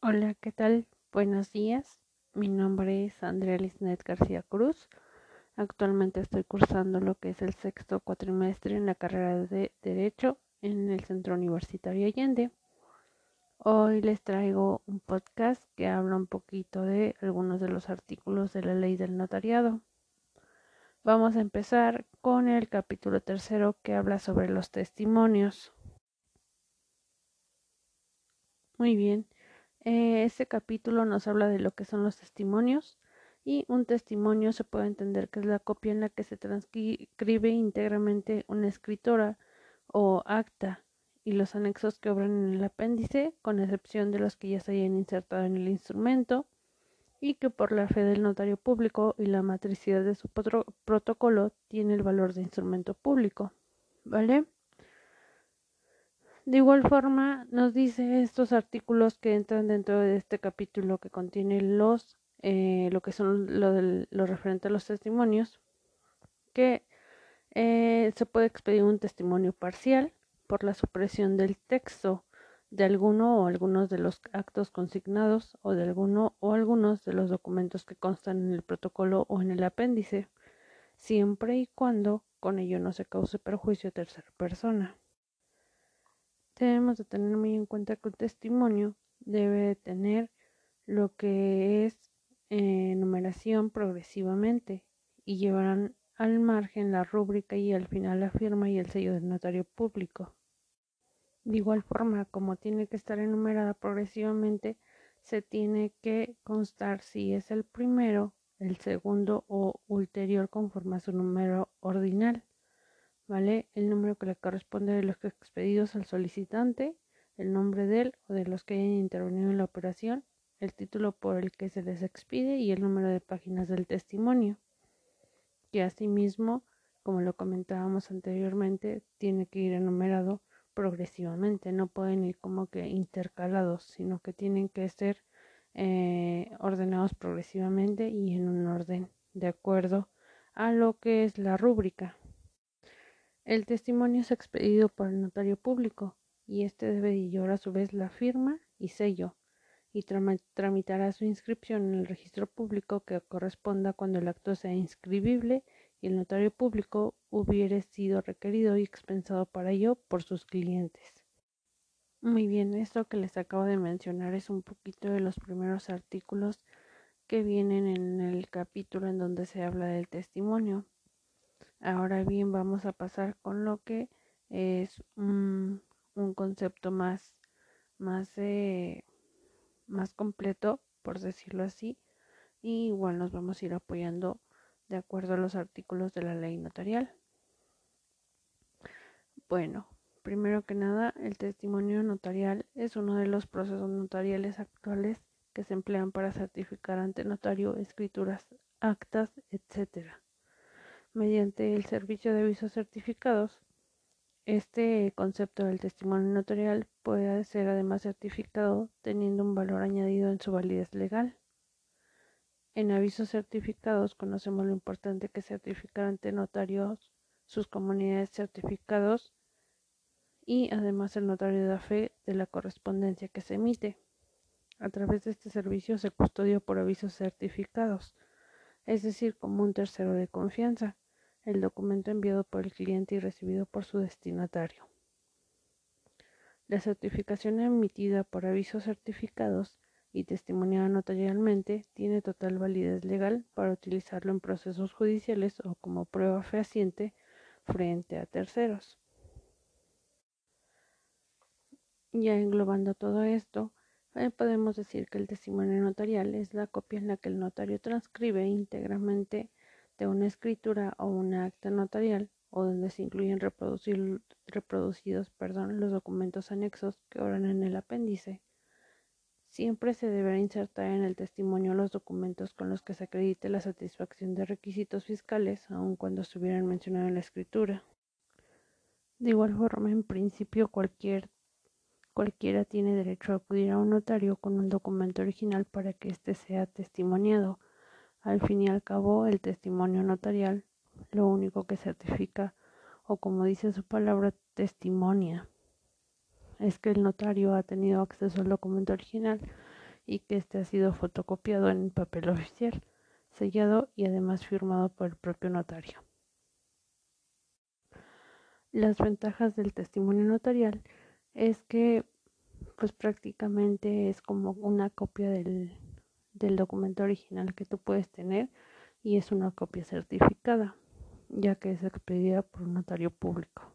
Hola, ¿qué tal? Buenos días. Mi nombre es Andrea Lisnet García Cruz. Actualmente estoy cursando lo que es el sexto cuatrimestre en la carrera de Derecho en el Centro Universitario Allende. Hoy les traigo un podcast que habla un poquito de algunos de los artículos de la ley del notariado. Vamos a empezar con el capítulo tercero que habla sobre los testimonios. Muy bien. Eh, este capítulo nos habla de lo que son los testimonios y un testimonio se puede entender que es la copia en la que se transcribe íntegramente una escritora o acta y los anexos que obran en el apéndice, con excepción de los que ya se hayan insertado en el instrumento y que por la fe del notario público y la matricidad de su protocolo tiene el valor de instrumento público. ¿Vale? De igual forma, nos dice estos artículos que entran dentro de este capítulo que contiene los, eh, lo que son lo, referente a los testimonios, que eh, se puede expedir un testimonio parcial por la supresión del texto de alguno o algunos de los actos consignados o de alguno o algunos de los documentos que constan en el protocolo o en el apéndice, siempre y cuando con ello no se cause perjuicio a tercera persona debemos de tener muy en cuenta que un testimonio debe tener lo que es eh, numeración progresivamente y llevarán al margen la rúbrica y al final la firma y el sello del notario público. De igual forma, como tiene que estar enumerada progresivamente, se tiene que constar si es el primero, el segundo o ulterior conforme a su número ordinal. ¿Vale? El número que le corresponde de los expedidos al solicitante, el nombre de él o de los que hayan intervenido en la operación, el título por el que se les expide y el número de páginas del testimonio, que asimismo, como lo comentábamos anteriormente, tiene que ir enumerado progresivamente, no pueden ir como que intercalados, sino que tienen que ser eh, ordenados progresivamente y en un orden de acuerdo a lo que es la rúbrica. El testimonio es expedido por el notario público y éste debe llevar a su vez la firma y sello y tramitará su inscripción en el registro público que corresponda cuando el acto sea inscribible y el notario público hubiere sido requerido y expensado para ello por sus clientes. Muy bien, esto que les acabo de mencionar es un poquito de los primeros artículos que vienen en el capítulo en donde se habla del testimonio. Ahora bien, vamos a pasar con lo que es un, concepto más, más, eh, más completo, por decirlo así, y igual nos vamos a ir apoyando de acuerdo a los artículos de la ley notarial. Bueno, primero que nada, el testimonio notarial es uno de los procesos notariales actuales que se emplean para certificar ante notario escrituras, actas, etcétera mediante el servicio de avisos certificados. Este concepto del testimonio notarial puede ser además certificado teniendo un valor añadido en su validez legal. En avisos certificados conocemos lo importante que es certificar ante notarios sus comunidades certificados y además el notario da fe de la correspondencia que se emite. A través de este servicio se custodia por avisos certificados, es decir, como un tercero de confianza, el documento enviado por el cliente y recibido por su destinatario. La certificación emitida por avisos certificados y testimoniada notarialmente tiene total validez legal para utilizarlo en procesos judiciales o como prueba fehaciente frente a terceros. Ya englobando todo esto, eh, podemos decir que el testimonio notarial es la copia en la que el notario transcribe íntegramente de una escritura o una acta notarial o donde se incluyen reproducidos perdón, los documentos anexos que obran en el apéndice. Siempre se deberá insertar en el testimonio los documentos con los que se acredite la satisfacción de requisitos fiscales, aun cuando estuvieran mencionados en la escritura. De igual forma, en principio, cualquier, cualquiera tiene derecho a acudir a un notario con un documento original para que éste sea testimoniado al fin y al cabo, el testimonio notarial lo único que certifica, o como dice su palabra, testimonia, es que el notario ha tenido acceso al documento original y que éste ha sido fotocopiado en papel oficial, sellado y además firmado por el propio notario. Las ventajas del testimonio notarial es que pues prácticamente es como una copia del, del documento original que tú puedes tener y es una copia certificada, ya que es expedida por un notario público.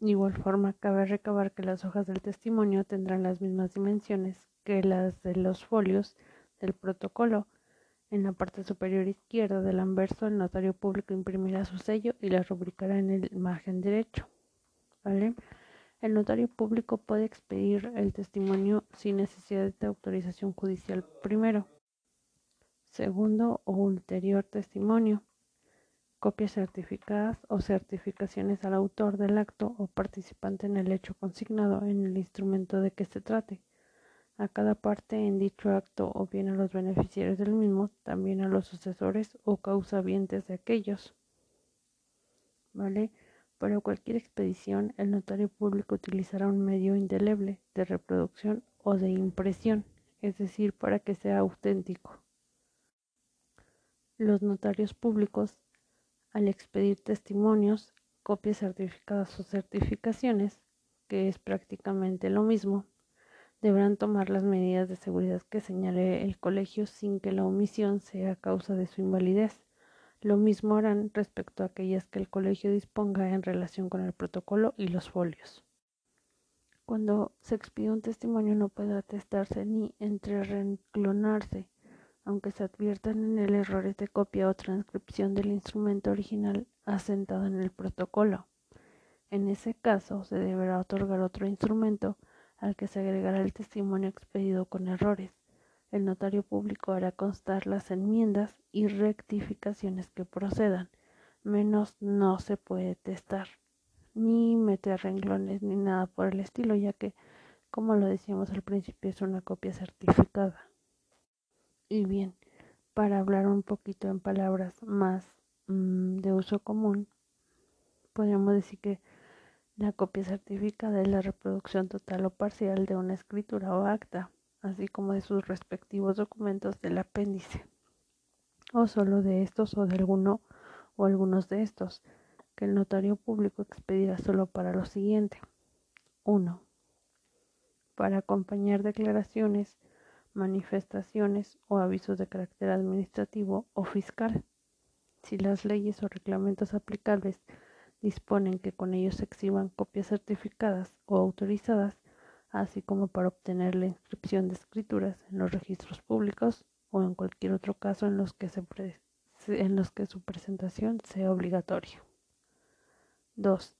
De igual forma, cabe recabar que las hojas del testimonio tendrán las mismas dimensiones que las de los folios del protocolo. En la parte superior izquierda del anverso, el notario público imprimirá su sello y la rubricará en el margen derecho. ¿Vale? El notario público puede expedir el testimonio sin necesidad de autorización judicial primero, segundo o ulterior testimonio, copias certificadas o certificaciones al autor del acto o participante en el hecho consignado en el instrumento de que se trate, a cada parte en dicho acto o bien a los beneficiarios del mismo, también a los sucesores o causavientes de aquellos. ¿Vale? Para cualquier expedición, el notario público utilizará un medio indeleble de reproducción o de impresión, es decir, para que sea auténtico. Los notarios públicos, al expedir testimonios, copias certificadas o certificaciones, que es prácticamente lo mismo, deberán tomar las medidas de seguridad que señale el colegio sin que la omisión sea causa de su invalidez. Lo mismo harán respecto a aquellas que el colegio disponga en relación con el protocolo y los folios. Cuando se expide un testimonio no puede atestarse ni entrerenclonarse, aunque se adviertan en él errores de copia o transcripción del instrumento original asentado en el protocolo. En ese caso se deberá otorgar otro instrumento al que se agregará el testimonio expedido con errores el notario público hará constar las enmiendas y rectificaciones que procedan, menos no se puede testar, ni meter renglones ni nada por el estilo, ya que, como lo decíamos al principio, es una copia certificada. Y bien, para hablar un poquito en palabras más mm, de uso común, podríamos decir que la copia certificada es la reproducción total o parcial de una escritura o acta así como de sus respectivos documentos del apéndice, o solo de estos o de alguno o algunos de estos, que el notario público expedirá solo para lo siguiente. 1. Para acompañar declaraciones, manifestaciones o avisos de carácter administrativo o fiscal. Si las leyes o reglamentos aplicables disponen que con ellos se exhiban copias certificadas o autorizadas, así como para obtener la inscripción de escrituras en los registros públicos o en cualquier otro caso en los que, su presentación sea obligatoria. 2.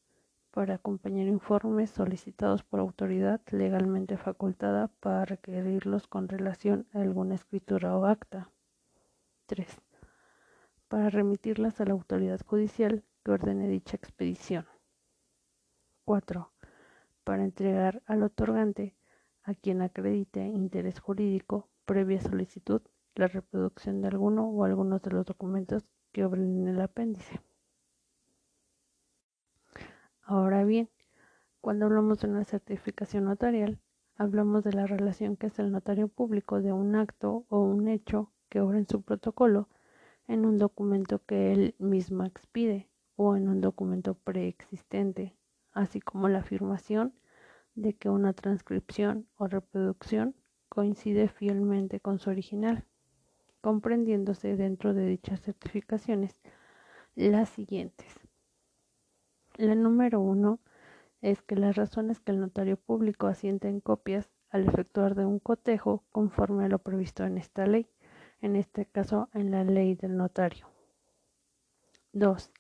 Para acompañar informes solicitados por autoridad legalmente facultada para requerirlos con relación a alguna escritura o acta. 3. Para remitirlas a la autoridad judicial que ordene dicha expedición. 4 para entregar al otorgante, a quien acredite interés jurídico, previa solicitud, la reproducción de alguno o algunos de los documentos que obren en el apéndice. Ahora bien, cuando hablamos de una certificación notarial, hablamos de la relación que es el notario público de un acto o un hecho que obra en su protocolo en un documento que él mismo expide o en un documento preexistente, así como la afirmación de que una transcripción o reproducción coincide fielmente con su original, comprendiéndose dentro de dichas certificaciones las siguientes. La número uno es que las razones que el notario público asiente en copias al efectuar de un cotejo conforme a lo previsto en esta ley, en este caso en la ley del notario. 2.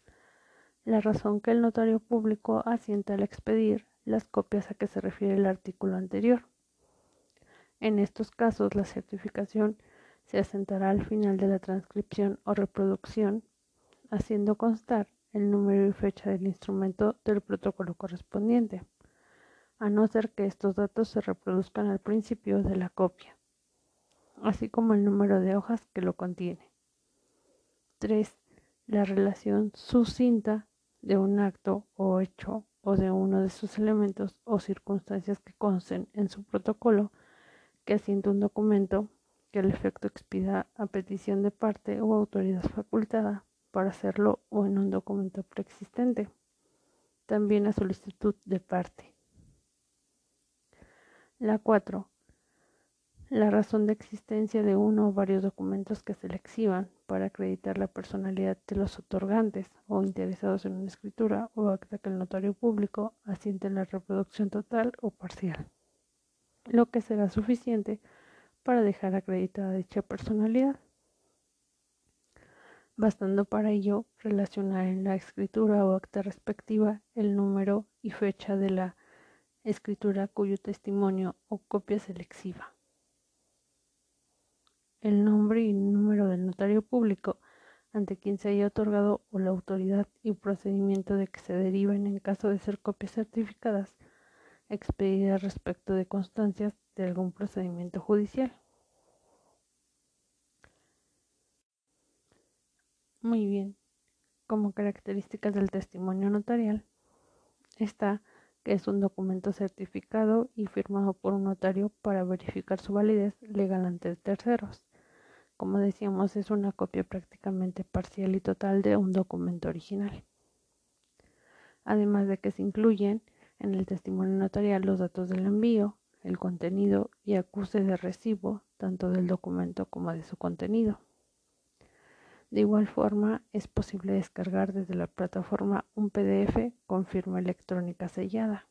La razón que el notario público asienta al expedir las copias a que se refiere el artículo anterior. En estos casos, la certificación se asentará al final de la transcripción o reproducción, haciendo constar el número y fecha del instrumento del protocolo correspondiente, a no ser que estos datos se reproduzcan al principio de la copia, así como el número de hojas que lo contiene. 3. La relación sucinta de un acto o hecho o de uno de sus elementos o circunstancias que consten en su protocolo que asienta un documento que el efecto expida a petición de parte o autoridad facultada para hacerlo o en un documento preexistente, también a solicitud de parte. La 4. La razón de existencia de uno o varios documentos que se le exhiban para acreditar la personalidad de los otorgantes o interesados en una escritura o acta que el notario público asiente en la reproducción total o parcial, lo que será suficiente para dejar acreditada dicha personalidad, bastando para ello relacionar en la escritura o acta respectiva el número y fecha de la escritura cuyo testimonio o copia se le exhiba el nombre y número del notario público ante quien se haya otorgado o la autoridad y procedimiento de que se deriven en caso de ser copias certificadas expedidas respecto de constancias de algún procedimiento judicial. Muy bien, como características del testimonio notarial está que es un documento certificado y firmado por un notario para verificar su validez legal ante terceros como decíamos, es una copia prácticamente parcial y total de un documento original. Además de que se incluyen en el testimonio notarial los datos del envío, el contenido y acuse de recibo tanto del documento como de su contenido. De igual forma, es posible descargar desde la plataforma un PDF con firma electrónica sellada.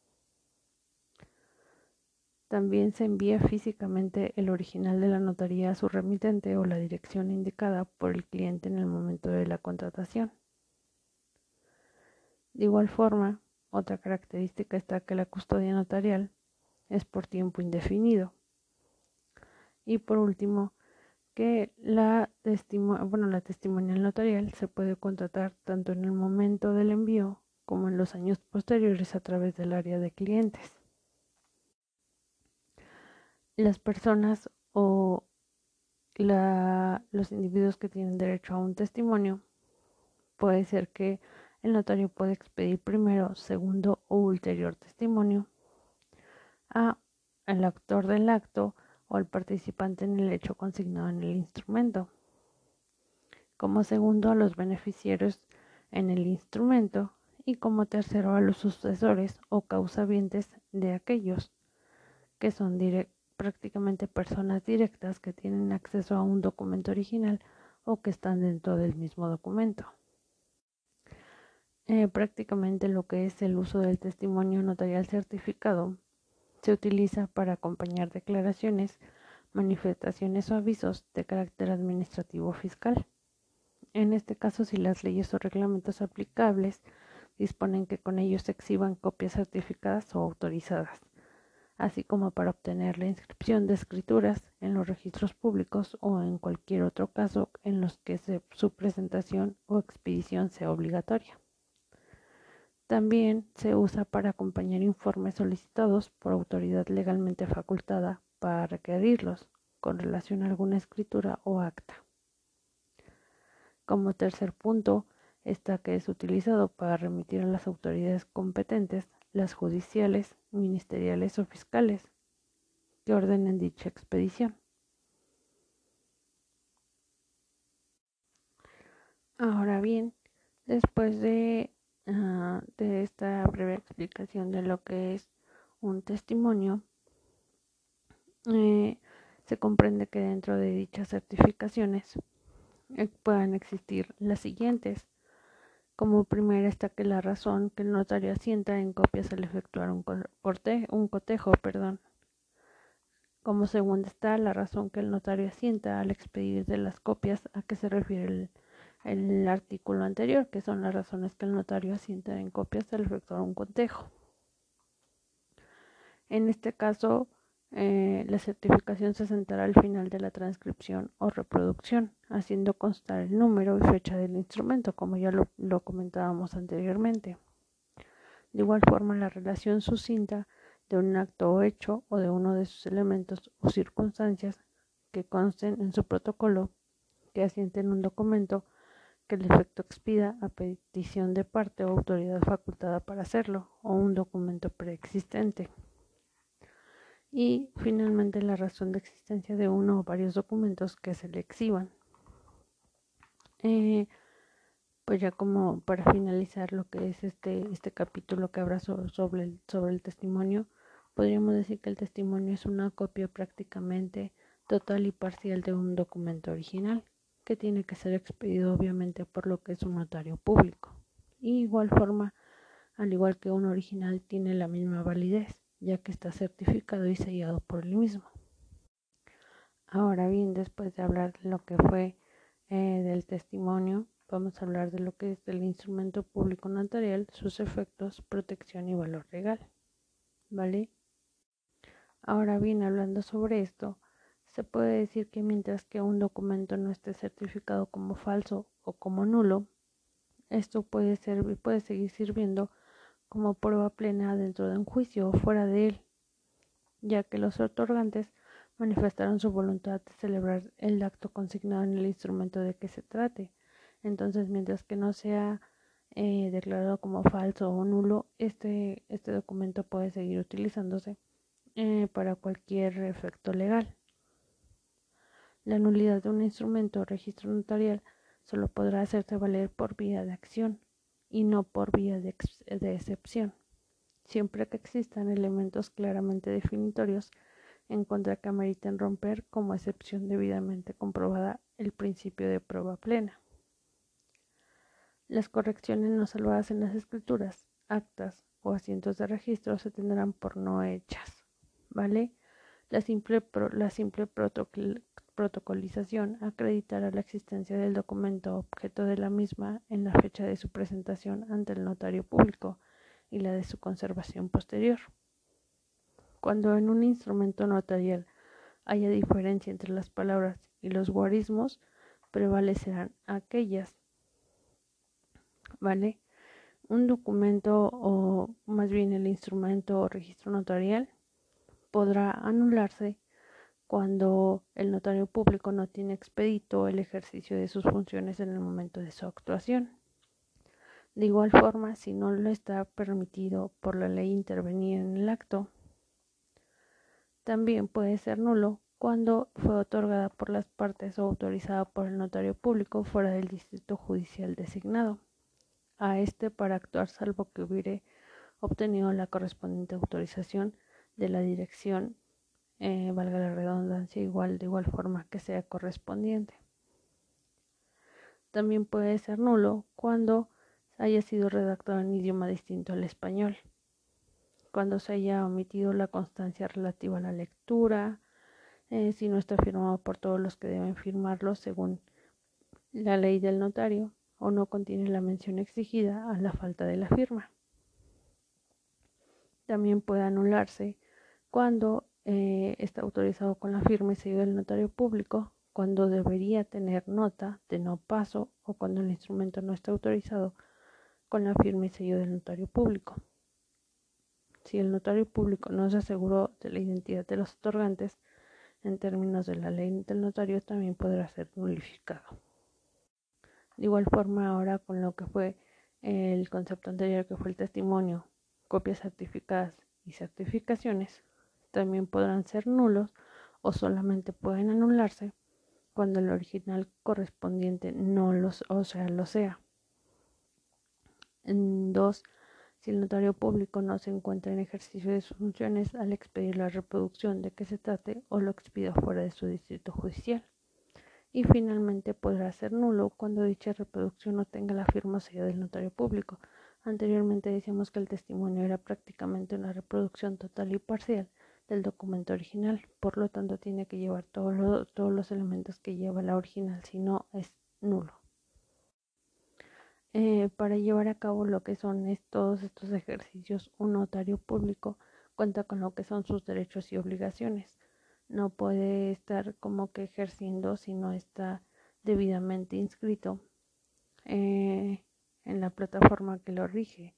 También se envía físicamente el original de la notaría a su remitente o la dirección indicada por el cliente en el momento de la contratación. De igual forma, otra característica está que la custodia notarial es por tiempo indefinido. Y por último, que la, la testimonial notarial se puede contratar tanto en el momento del envío como en los años posteriores a través del área de clientes las personas o los individuos que tienen derecho a un testimonio, puede ser que el notario pueda expedir primero, segundo o ulterior testimonio a el actor del acto o al participante en el hecho consignado en el instrumento. Como segundo a los beneficiarios en el instrumento y como tercero a los sucesores o causavientes de aquellos que son directos prácticamente personas directas que tienen acceso a un documento original o que están dentro del mismo documento. Eh, prácticamente lo que es el uso del testimonio notarial certificado se utiliza para acompañar declaraciones, manifestaciones o avisos de carácter administrativo fiscal. En este caso, si las leyes o reglamentos aplicables disponen que con ellos se exhiban copias certificadas o autorizadas así como para obtener la inscripción de escrituras en los registros públicos o en cualquier otro caso en los que su presentación o expedición sea obligatoria. También se usa para acompañar informes solicitados por autoridad legalmente facultada para requerirlos con relación a alguna escritura o acta. Como tercer punto está que es utilizado para remitir a las autoridades competentes las judiciales, ministeriales o fiscales que ordenen dicha expedición. Ahora bien, después de, ah, esta breve explicación de lo que es un testimonio, eh, se comprende que dentro de dichas certificaciones eh, puedan existir las siguientes como primera está que la razón que el notario asienta en copias al efectuar un, un cotejo. Perdón. Como segunda está la razón que el notario asienta al expedir de las copias a que se refiere el, el artículo anterior, que son las razones que el notario asienta en copias al efectuar un cotejo. En este caso, eh, la certificación se sentará al final de la transcripción o reproducción, haciendo constar el número y fecha del instrumento, como ya lo, lo comentábamos anteriormente. De igual forma, la relación sucinta de un acto o hecho o de uno de sus elementos o circunstancias que consten en su protocolo que asienten un documento que el efecto expida a petición de parte o autoridad facultada para hacerlo o un documento preexistente y finalmente la razón de existencia de uno o varios documentos que se le exhiban. Eh, pues ya como para finalizar lo que es este, este capítulo que habla sobre, el, sobre el testimonio, podríamos decir que el testimonio es una copia prácticamente total y parcial de un documento original, que tiene que ser expedido obviamente por lo que es un notario público. Y igual forma, al igual que un original, tiene la misma validez, ya que está certificado y sellado por el mismo. Ahora bien, después de hablar de lo que fue eh, del testimonio, vamos a hablar de lo que es el instrumento público notarial, sus efectos, protección y valor legal. ¿Vale? Ahora bien, hablando sobre esto, se puede decir que mientras que un documento no esté certificado como falso o como nulo, esto puede, servir, puede seguir sirviendo como prueba plena dentro de un juicio o fuera de él, ya que los otorgantes manifestaron su voluntad de celebrar el acto consignado en el instrumento de que se trate. Entonces, mientras que no sea eh, declarado como falso o nulo, este, este documento puede seguir utilizándose eh, para cualquier efecto legal. La nulidad de un instrumento o registro notarial solo podrá hacerse valer por vía de acción y no por vía de, excepción, siempre que existan elementos claramente definitorios en contra que ameriten romper como excepción debidamente comprobada el principio de prueba plena. Las correcciones no salvadas en las escrituras, actas o asientos de registro se tendrán por no hechas, ¿vale? La simple, la simple protocolización acreditará la existencia del documento objeto de la misma en la fecha de su presentación ante el notario público y la de su conservación posterior. Cuando en un instrumento notarial haya diferencia entre las palabras y los guarismos, prevalecerán aquellas. ¿Vale? Un documento o más bien el instrumento o registro notarial podrá anularse cuando el notario público no tiene expedito el ejercicio de sus funciones en el momento de su actuación. De igual forma, si no lo está permitido por la ley intervenir en el acto, también puede ser nulo cuando fue otorgada por las partes o autorizada por el notario público fuera del distrito judicial designado a este para actuar salvo que hubiere obtenido la correspondiente autorización de la dirección, eh, valga la redundancia, igual de igual forma que sea correspondiente. También puede ser nulo cuando haya sido redactado en idioma distinto al español cuando se haya omitido la constancia relativa a la lectura, eh, si no está firmado por todos los que deben firmarlo según la ley del notario o no contiene la mención exigida a la falta de la firma. También puede anularse cuando eh, está autorizado con la firma y sello del notario público, cuando debería tener nota de no paso o cuando el instrumento no está autorizado con la firma y sello del notario público. Si el notario público no se aseguró de la identidad de los otorgantes, en términos de la ley del notario también podrá ser nulificado. De igual forma ahora con lo que fue el concepto anterior que fue el testimonio, copias certificadas y certificaciones, también podrán ser nulos o solamente pueden anularse cuando el original correspondiente no los, o sea, lo sea. Dos, si el notario público no se encuentra en ejercicio de sus funciones al expedir la reproducción de que se trate o lo expida fuera de su distrito judicial. Y finalmente podrá ser nulo cuando dicha reproducción no tenga la firma sello del notario público. Anteriormente decíamos que el testimonio era prácticamente una reproducción total y parcial del documento original, por lo tanto tiene que llevar todos los elementos que lleva la original, si no es nulo. Eh, para llevar a cabo lo que son todos estos ejercicios, un notario público cuenta con lo que son sus derechos y obligaciones. No puede estar como que ejerciendo si no está debidamente inscrito eh, en la plataforma que lo rige.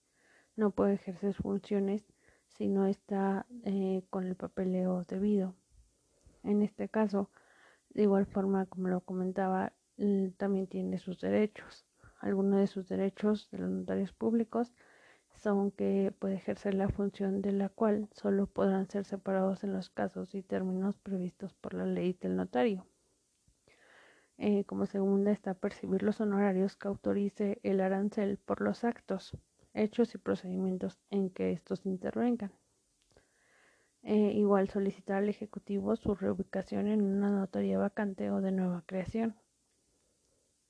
No puede ejercer funciones si no está eh, con el papeleo debido. En este caso, de igual forma como lo comentaba, también tiene sus derechos algunos de sus derechos de los notarios públicos son que puede ejercer la función de la cual solo podrán ser separados en los casos y términos previstos por la ley del notario. Eh, como segunda está percibir los honorarios que autorice el arancel por los actos, hechos y procedimientos en que estos intervengan. Eh, igual solicitar al Ejecutivo su reubicación en una notaría vacante o de nueva creación.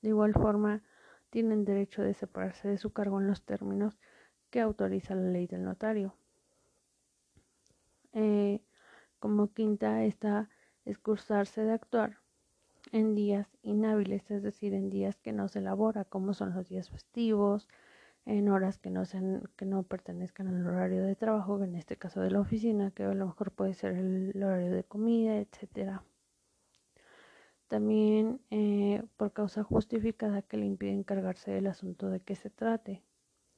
De igual forma, tienen derecho de separarse de su cargo en los términos que autoriza la ley del notario. Eh, como quinta está excursarse de actuar en días inhábiles, es decir, en días que no se elabora, como son los días festivos, en horas que no sean, que no pertenezcan al horario de trabajo, en este caso de la oficina, que a lo mejor puede ser el horario de comida, etcétera. También eh, por causa justificada que le impide encargarse del asunto de que se trate,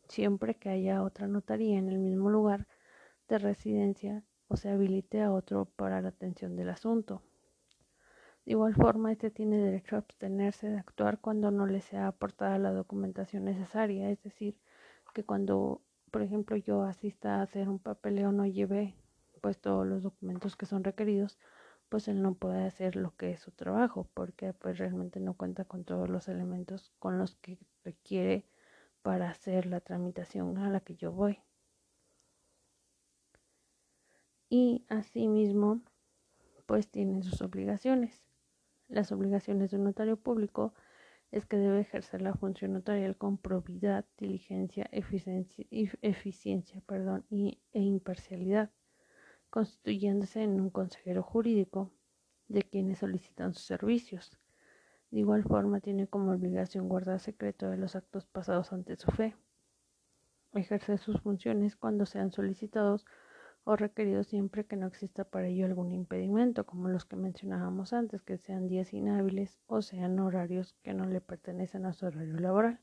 siempre que haya otra notaría en el mismo lugar de residencia o se habilite a otro para la atención del asunto. De igual forma, este tiene derecho a abstenerse de actuar cuando no le sea aportada la documentación necesaria, es decir, que cuando, por ejemplo, yo asista a hacer un papeleo no lleve pues todos los documentos que son requeridos, pues él no puede hacer lo que es su trabajo, porque pues realmente no cuenta con todos los elementos con los que requiere para hacer la tramitación a la que yo voy. Y asimismo, pues tienen sus obligaciones las obligaciones de un notario público es que debe ejercer la función notarial con probidad, diligencia, eficiencia, eficiencia perdón, y, e imparcialidad, constituyéndose en un consejero jurídico de quienes solicitan sus servicios. De igual forma, tiene como obligación guardar secreto de los actos pasados ante su fe, ejercer sus funciones cuando sean solicitados o requerido siempre que no exista para ello algún impedimento, como los que mencionábamos antes, que sean días inhábiles o sean horarios que no le pertenecen a su horario laboral.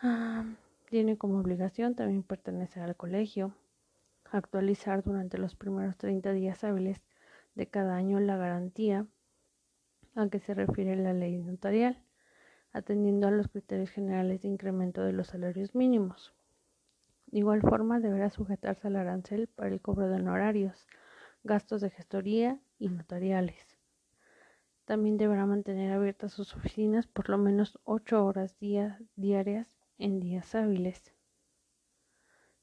Ah, tiene como obligación también pertenecer al colegio, actualizar durante los primeros 30 días hábiles de cada año la garantía a que se refiere la ley notarial, atendiendo a los criterios generales de incremento de los salarios mínimos. De igual forma, deberá sujetarse al arancel para el cobro de honorarios, gastos de gestoría y notariales. También deberá mantener abiertas sus oficinas por lo menos ocho horas diarias en días hábiles.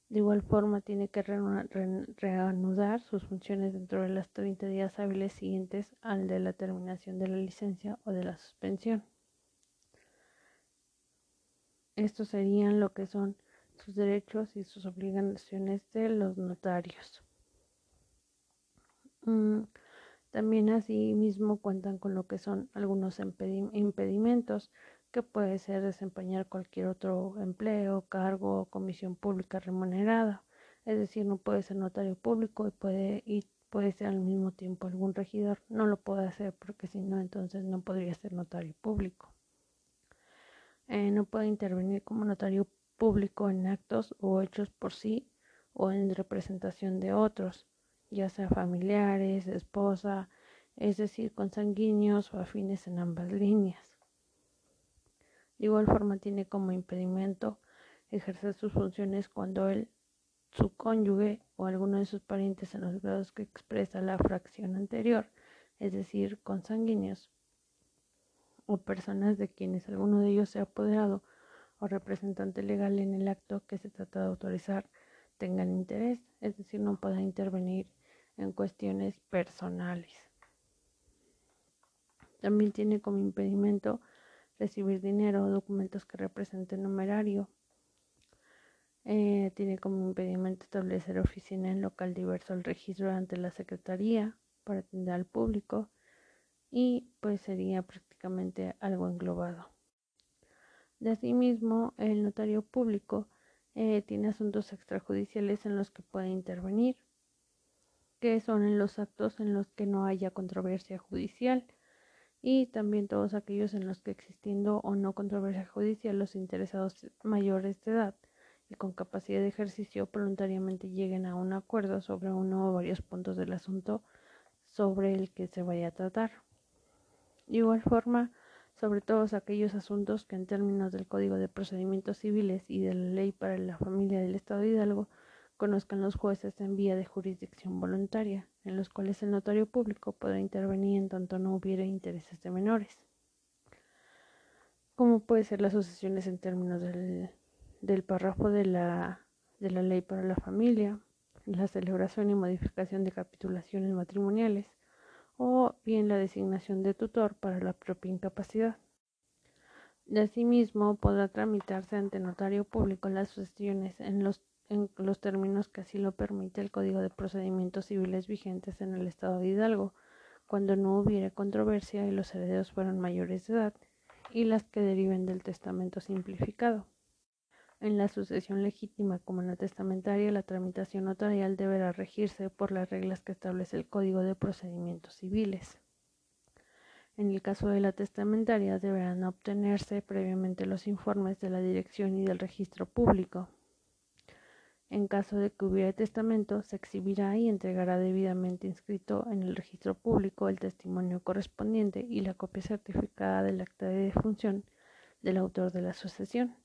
De igual forma, tiene que reanudar sus funciones dentro de las 30 días hábiles siguientes al de la terminación de la licencia o de la suspensión. Estos serían lo que son sus derechos y sus obligaciones de los notarios. Mm, también asimismo cuentan con lo que son algunos impedimentos que puede ser desempeñar cualquier otro empleo, cargo o comisión pública remunerada. Es decir, no puede ser notario público y puede, y puede ser al mismo tiempo algún regidor. No lo puede hacer porque si no, entonces no podría ser notario público. Eh, no puede intervenir como notario público en actos o hechos por sí o en representación de otros, ya sea familiares, esposa, es decir, consanguíneos o afines en ambas líneas. De igual forma tiene como impedimento ejercer sus funciones cuando él, su cónyuge o alguno de sus parientes en los grados que expresa la fracción anterior, es decir, consanguíneos, o personas de quienes alguno de ellos sea apoderado o representante legal en el acto que se trata de autorizar tengan interés, es decir, no puedan intervenir en cuestiones personales. También tiene como impedimento recibir dinero o documentos que representen numerario. Eh, tiene como impedimento establecer oficina en local diverso al registro ante la Secretaría para atender al público y pues sería prácticamente algo englobado. De asimismo, el notario público eh, tiene asuntos extrajudiciales en los que puede intervenir, que son en los actos en los que no haya controversia judicial y también todos aquellos en los que existiendo o no controversia judicial los interesados mayores de edad y con capacidad de ejercicio voluntariamente lleguen a un acuerdo sobre uno o varios puntos del asunto sobre el que se vaya a tratar. De igual forma, sobre todos aquellos asuntos que en términos del Código de Procedimientos Civiles y de la Ley para la Familia del Estado de Hidalgo conozcan los jueces en vía de jurisdicción voluntaria, en los cuales el notario público podrá intervenir en tanto no hubiere intereses de menores. ¿Cómo puede ser las sucesiones en términos del, del párrafo de la, de la Ley para la Familia, la celebración y modificación de capitulaciones matrimoniales, o bien la designación de tutor para la propia incapacidad. Asimismo, podrá tramitarse ante notario público las sucesiones en los, en los términos que así lo permite el Código de Procedimientos Civiles vigentes en el Estado de Hidalgo, cuando no hubiere controversia y los herederos fueran mayores de edad, y las que deriven del testamento simplificado. En la sucesión legítima como en la testamentaria, la tramitación notarial deberá regirse por las reglas que establece el Código de Procedimientos Civiles. En el caso de la testamentaria, deberán obtenerse previamente los informes de la dirección y del registro público. En caso de que hubiera testamento, se exhibirá y entregará debidamente inscrito en el registro público el testimonio correspondiente y la copia certificada del acta de defunción del autor de la sucesión.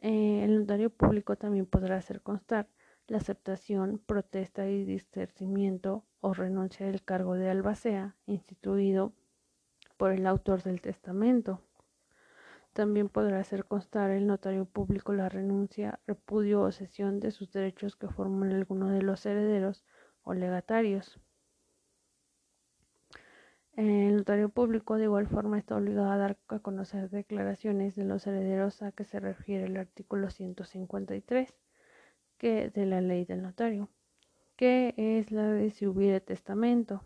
Eh, el notario público también podrá hacer constar la aceptación, protesta y discercimiento o renuncia del cargo de albacea instituido por el autor del testamento. También podrá hacer constar el notario público la renuncia, repudio o cesión de sus derechos que forman alguno de los herederos o legatarios. El notario público de igual forma está obligado a dar a conocer declaraciones de los herederos a que se refiere el artículo 153 que de la ley del notario, que es la de si hubiere testamento.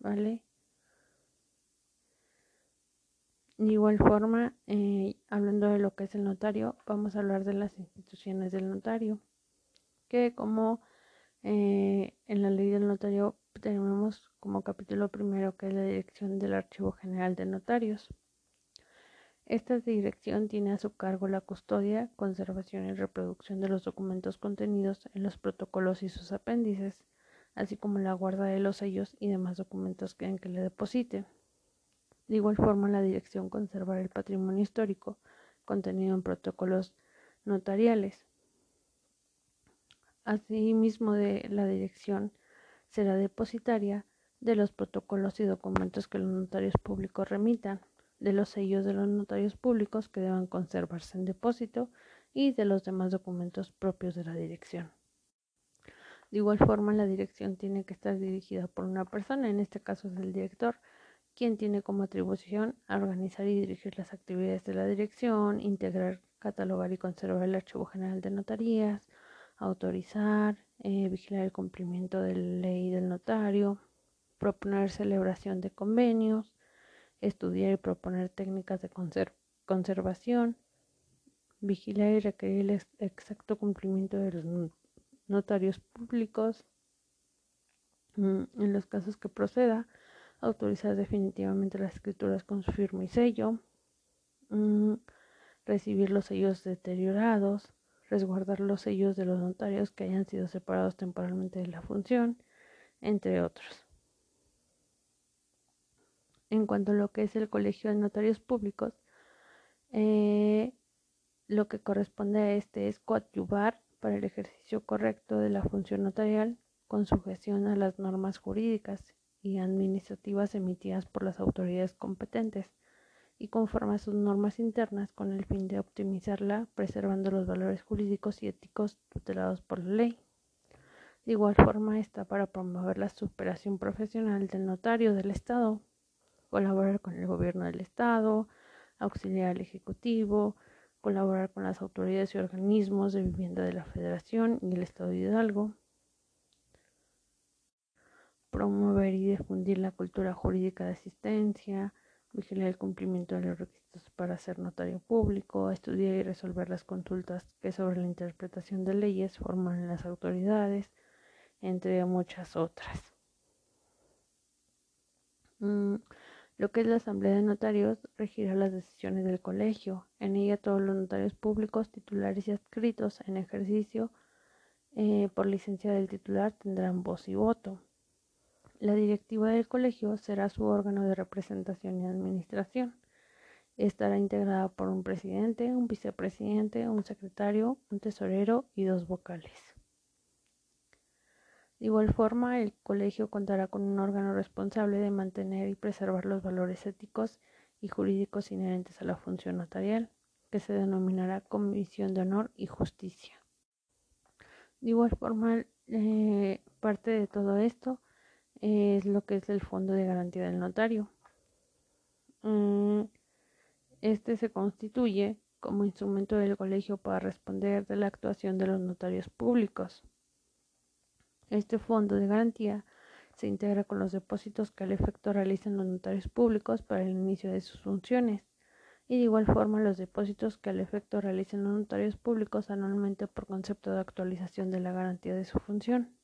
¿Vale? De igual forma, eh, hablando de lo que es el notario, vamos a hablar de las instituciones del notario, que como eh, en la ley del notario tenemos como capítulo primero que es la dirección del Archivo General de Notarios. Esta dirección tiene a su cargo la custodia, conservación y reproducción de los documentos contenidos en los protocolos y sus apéndices, así como la guarda de los sellos y demás documentos que en que le deposite. De igual forma, la dirección conservará el patrimonio histórico contenido en protocolos notariales. Asimismo, de la dirección será depositaria de los protocolos y documentos que los notarios públicos remitan, de los sellos de los notarios públicos que deban conservarse en depósito y de los demás documentos propios de la dirección. De igual forma, la dirección tiene que estar dirigida por una persona, en este caso es el director, quien tiene como atribución organizar y dirigir las actividades de la dirección, integrar, catalogar y conservar el archivo general de notarías, autorizar, eh, vigilar el cumplimiento de la ley del notario, proponer celebración de convenios, estudiar y proponer técnicas de conservación, vigilar y requerir el exacto cumplimiento de los notarios públicos, mm, en los casos que proceda, autorizar definitivamente las escrituras con su firma y sello, mm, recibir los sellos deteriorados, resguardar los sellos de los notarios que hayan sido separados temporalmente de la función, entre otros. En cuanto a lo que es el Colegio de Notarios Públicos, eh, lo que corresponde a este es coadyuvar para el ejercicio correcto de la función notarial con sujeción a las normas jurídicas y administrativas emitidas por las autoridades competentes y conforme a sus normas internas con el fin de optimizarla, preservando los valores jurídicos y éticos tutelados por la ley. De igual forma está para promover la superación profesional del notario del Estado, colaborar con el gobierno del Estado, auxiliar al Ejecutivo, colaborar con las autoridades y organismos de vivienda de la Federación y el Estado de Hidalgo, promover y difundir la cultura jurídica de asistencia, vigilar el cumplimiento de los requisitos para ser notario público, estudiar y resolver las consultas que sobre la interpretación de leyes forman las autoridades, entre muchas otras. Mm, lo que es la Asamblea de Notarios regirá las decisiones del colegio. En ella todos los notarios públicos, titulares y adscritos en ejercicio eh, por licencia del titular tendrán voz y voto. La directiva del colegio será su órgano de representación y administración. Estará integrada por un presidente, un vicepresidente, un secretario, un tesorero y dos vocales. De igual forma, el colegio contará con un órgano responsable de mantener y preservar los valores éticos y jurídicos inherentes a la función notarial, que se denominará Comisión de Honor y Justicia. De igual forma, eh, parte de todo esto es lo que es el Fondo de Garantía del Notario. Mm, este se constituye como instrumento del colegio para responder de la actuación de los notarios públicos. Este fondo de garantía se integra con los depósitos que al efecto realizan los notarios públicos para el inicio de sus funciones y de igual forma los depósitos que al efecto realicen los notarios públicos anualmente por concepto de actualización de la garantía de su función.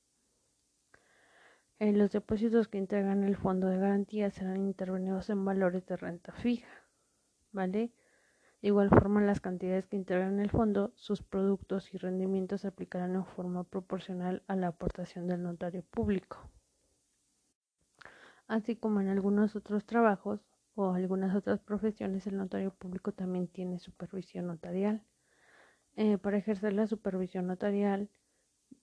En los depósitos que integran el fondo de garantía serán intervenidos en valores de renta fija, ¿vale? De igual forma, las cantidades que integran el fondo, sus productos y rendimientos se aplicarán en forma proporcional a la aportación del notario público. Así como en algunos otros trabajos, o algunas otras profesiones, el notario público también tiene supervisión notarial. Eh, para ejercer la supervisión notarial,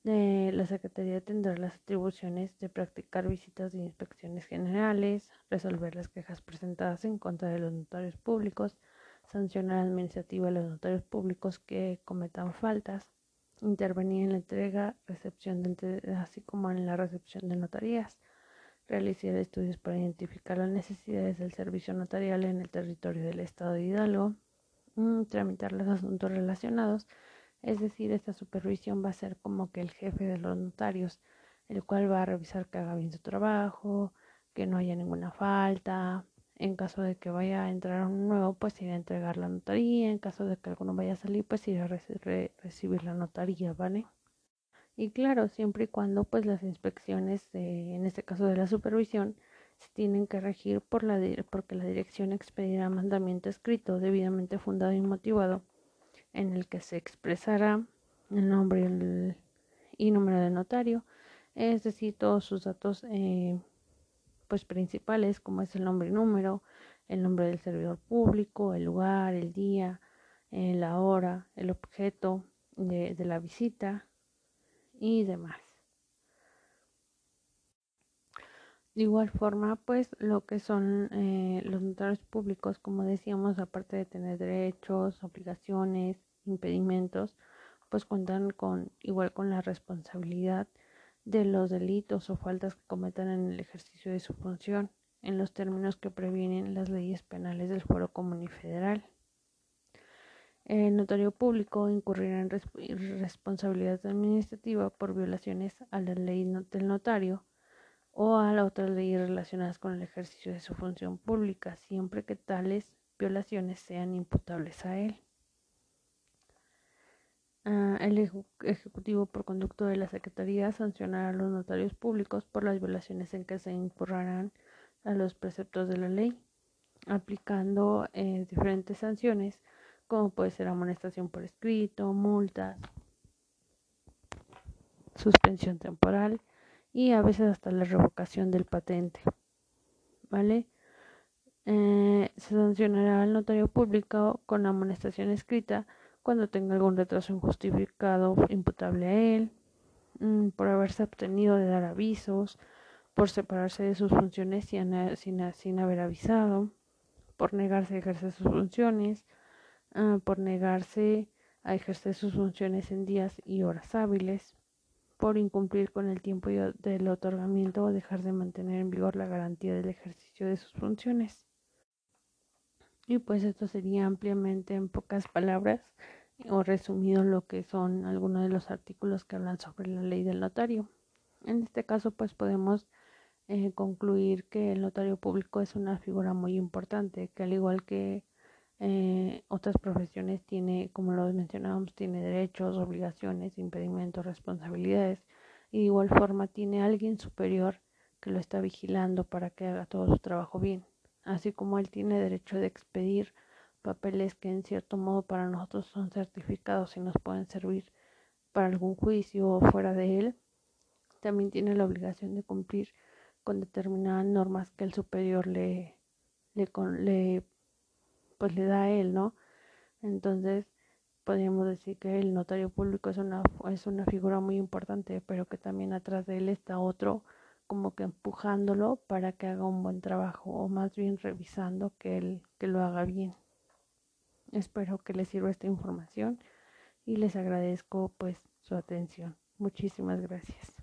la Secretaría tendrá las atribuciones de practicar visitas de inspecciones generales, resolver las quejas presentadas en contra de los notarios públicos, sancionar administrativa a los notarios públicos que cometan faltas, intervenir en la entrega, recepción de, así como en la recepción de notarías, realizar estudios para identificar las necesidades del servicio notarial en el territorio del Estado de Hidalgo, mm, tramitar los asuntos relacionados, es decir, esta supervisión va a ser como que el jefe de los notarios, el cual va a revisar que haga bien su trabajo, que no haya ninguna falta, en caso de que vaya a entrar un nuevo, pues irá a entregar la notaría, en caso de que alguno vaya a salir, pues irá a recibir la notaría, ¿vale? Y claro, siempre y cuando pues las inspecciones, en este caso de la supervisión, se tienen que regir por la porque la dirección expedirá mandamiento escrito debidamente fundado y motivado en el que se expresará el nombre y, número de notario, es decir, todos sus datos eh, pues principales como es el nombre y número, el nombre del servidor público, el lugar, el día, eh, la hora, el objeto de la visita, y demás. De igual forma, pues lo que son eh, los notarios públicos, como decíamos, aparte de tener derechos, obligaciones, impedimentos, pues cuentan con igual con la responsabilidad de los delitos o faltas que cometan en el ejercicio de su función, en los términos que previenen las leyes penales del Foro Común y Federal. El notario público incurrirá en responsabilidad administrativa por violaciones a la ley del notario o a las otras leyes relacionadas con el ejercicio de su función pública, siempre que tales violaciones sean imputables a él. Ah, el Ejecutivo, por conducto de la Secretaría, sancionará a los notarios públicos por las violaciones en que se incurrarán a los preceptos de la ley, aplicando eh, diferentes sanciones como puede ser amonestación por escrito, multas, suspensión temporal y a veces hasta la revocación del patente. ¿Vale? Eh, se sancionará al notario público con amonestación escrita cuando tenga algún retraso injustificado imputable a él, mm, por haberse obtenido de dar avisos, por separarse de sus funciones sin, sin, sin haber avisado, por negarse a ejercer sus funciones, Ah, por negarse a ejercer sus funciones en días y horas hábiles, por incumplir con el tiempo del otorgamiento o dejar de mantener en vigor la garantía del ejercicio de sus funciones. Y pues esto sería ampliamente en pocas palabras o resumido lo que son algunos de los artículos que hablan sobre la ley del notario. En este caso pues podemos eh, concluir que el notario público es una figura muy importante, que al igual que eh, otras profesiones tiene, como lo mencionábamos, tiene derechos, obligaciones, impedimentos, responsabilidades y de igual forma tiene alguien superior que lo está vigilando para que haga todo su trabajo bien, así como él tiene derecho de expedir papeles que en cierto modo para nosotros son certificados y nos pueden servir para algún juicio o fuera de él, también tiene la obligación de cumplir con determinadas normas que el superior le, le, le, pues le da a él, ¿no? Entonces, podríamos decir que el notario público es una, es una figura muy importante, pero que también atrás de él está otro como que empujándolo para que haga un buen trabajo o más bien revisando que él que lo haga bien. Espero que les sirva esta información y les agradezco pues su atención. Muchísimas gracias.